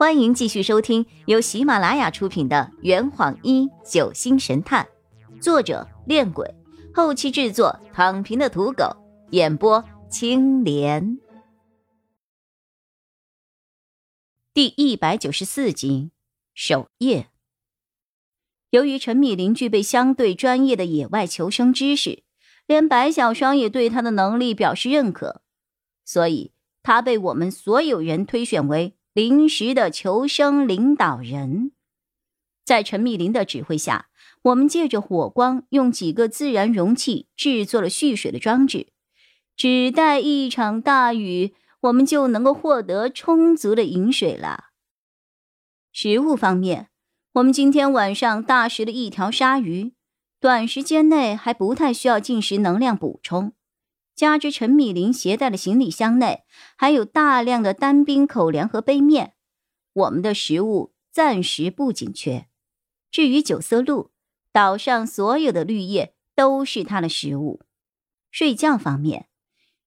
欢迎继续收听由喜马拉雅出品的《圆谎一九星神探》，作者：恋鬼，后期制作：躺平的土狗，演播：青莲。第一百九十四集，守夜。由于陈密林具备相对专业的野外求生知识，连白小双也对他的能力表示认可，所以他被我们所有人推选为。临时的求生领导人，在陈密林的指挥下，我们借着火光，用几个自然容器制作了蓄水的装置，只待一场大雨，我们就能够获得充足的饮水了。食物方面，我们今天晚上大食了一条鲨鱼，短时间内还不太需要进食能量补充。加之陈密林携带的行李箱内还有大量的单兵口粮和杯面，我们的食物暂时不紧缺。至于九色鹿，岛上所有的绿叶都是它的食物。睡觉方面，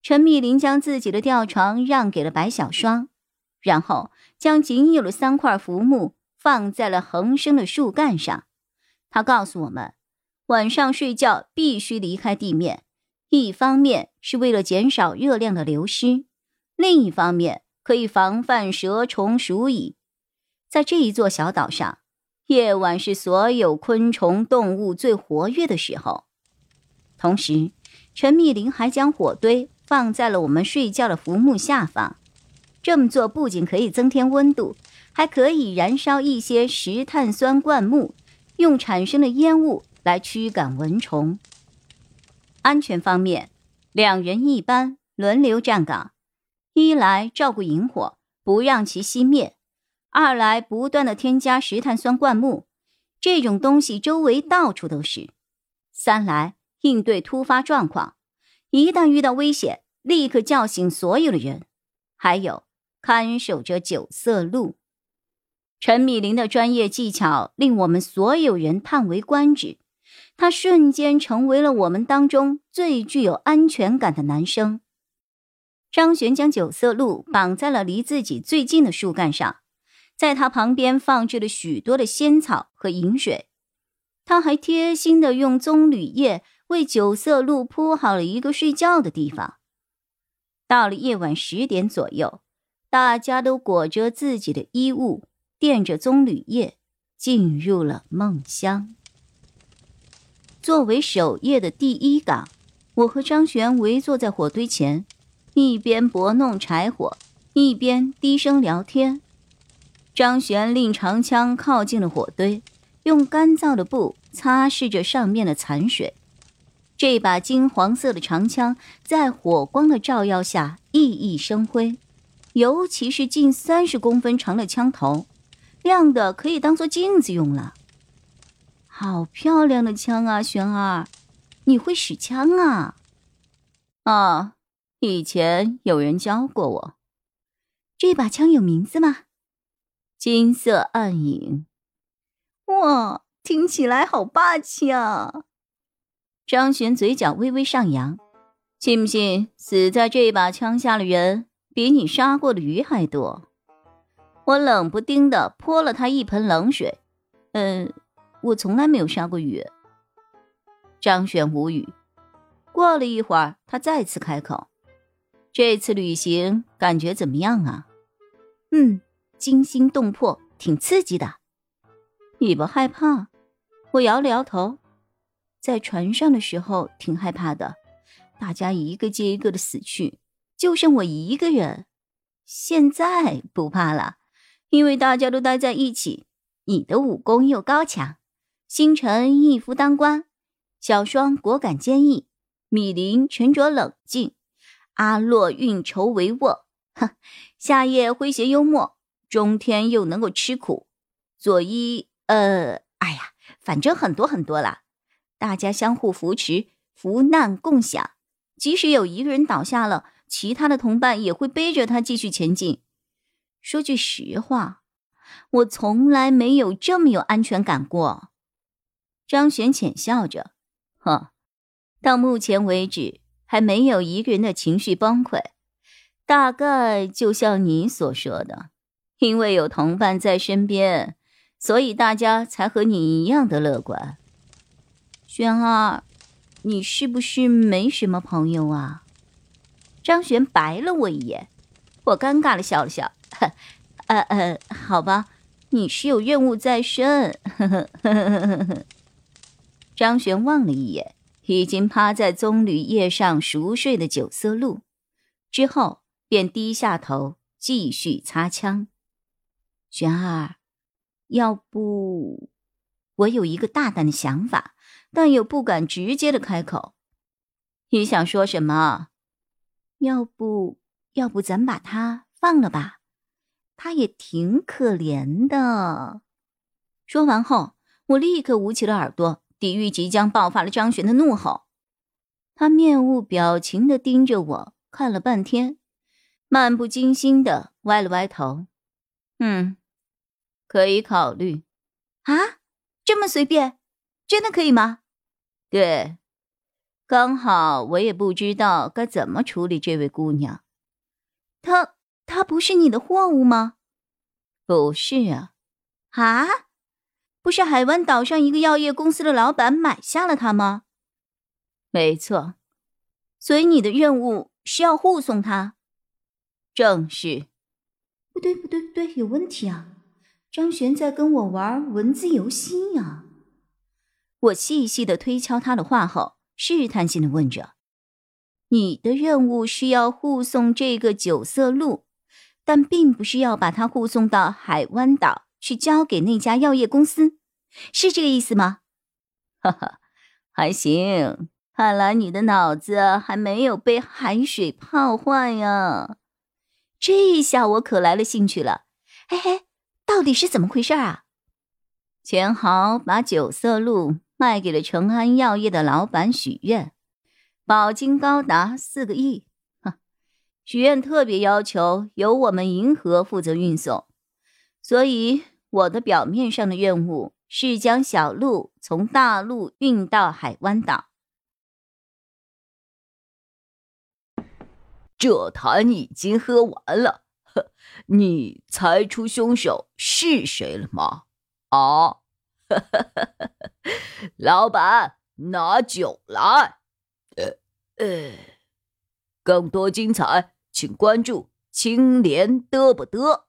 陈密林将自己的吊床让给了白小霜，然后将仅有的三块浮木放在了横生的树干上。他告诉我们，晚上睡觉必须离开地面。一方面是为了减少热量的流失，另一方面可以防范蛇虫鼠蚁。在这一座小岛上，夜晚是所有昆虫动物最活跃的时候。同时，陈密林还将火堆放在了我们睡觉的浮木下方。这么做不仅可以增添温度，还可以燃烧一些石碳酸灌木，用产生的烟雾来驱赶蚊虫。安全方面，两人一班轮流站岗，一来照顾萤火，不让其熄灭；二来不断的添加石碳酸灌木，这种东西周围到处都是；三来应对突发状况，一旦遇到危险，立刻叫醒所有的人；还有看守着九色鹿。陈米林的专业技巧令我们所有人叹为观止。他瞬间成为了我们当中最具有安全感的男生。张璇将九色鹿绑在了离自己最近的树干上，在他旁边放置了许多的仙草和饮水。他还贴心的用棕榈叶为九色鹿铺好了一个睡觉的地方。到了夜晚十点左右，大家都裹着自己的衣物，垫着棕榈叶，进入了梦乡。作为守夜的第一岗，我和张璇围坐在火堆前，一边拨弄柴火，一边低声聊天。张璇令长枪靠近了火堆，用干燥的布擦拭着上面的残水。这把金黄色的长枪在火光的照耀下熠熠生辉，尤其是近三十公分长的枪头，亮的可以当做镜子用了。好漂亮的枪啊，玄儿，你会使枪啊？啊，以前有人教过我。这把枪有名字吗？金色暗影。哇，听起来好霸气啊！张璇嘴角微微上扬，信不信死在这把枪下的人比你杀过的鱼还多？我冷不丁的泼了他一盆冷水。嗯。我从来没有杀过鱼。张璇无语。过了一会儿，他再次开口：“这次旅行感觉怎么样啊？”“嗯，惊心动魄，挺刺激的。”“你不害怕？”我摇了摇头。在船上的时候挺害怕的，大家一个接一个的死去，就剩我一个人。现在不怕了，因为大家都待在一起。你的武功又高强。星辰一夫当关，小双果敢坚毅，米林沉着冷静，阿洛运筹帷幄，哼，夏夜诙谐幽默，中天又能够吃苦，佐伊，呃，哎呀，反正很多很多啦。大家相互扶持，福难共享，即使有一个人倒下了，其他的同伴也会背着他继续前进。说句实话，我从来没有这么有安全感过。张璇浅笑着，呵，到目前为止还没有一个人的情绪崩溃，大概就像你所说的，因为有同伴在身边，所以大家才和你一样的乐观。玄儿，你是不是没什么朋友啊？张璇白了我一眼，我尴尬的笑了笑，呃呃，好吧，你是有任务在身。张璇望了一眼已经趴在棕榈叶上熟睡的九色鹿，之后便低下头继续擦枪。璇儿，要不我有一个大胆的想法，但又不敢直接的开口。你想说什么？要不要不咱把他放了吧？他也挺可怜的。说完后，我立刻捂起了耳朵，抵御即将爆发的张璇的怒吼。他面无表情的盯着我看了半天，漫不经心的歪了歪头，嗯。可以考虑，啊，这么随便，真的可以吗？对，刚好我也不知道该怎么处理这位姑娘。她她不是你的货物吗？不是啊，啊，是海湾岛上一个药业公司的老板买下了他吗？没错，所以你的任务是要护送他。正是。不对不对不对，有问题啊！张璇在跟我玩文字游戏呀！我细细的推敲他的话后，试探性的问着：“你的任务是要护送这个九色鹿，但并不是要把它护送到海湾岛去交给那家药业公司，是这个意思吗？”哈哈，还行，看来你的脑子还没有被海水泡坏呀！这下我可来了兴趣了，嘿嘿。到底是怎么回事啊？钱豪把九色鹿卖给了成安药业的老板许愿，保金高达四个亿。哼，许愿特别要求由我们银河负责运送，所以我的表面上的任务是将小鹿从大陆运到海湾岛。这坛已经喝完了。呵你猜出凶手是谁了吗？啊，老板，拿酒来。呃呃，更多精彩，请关注青莲嘚不嘚。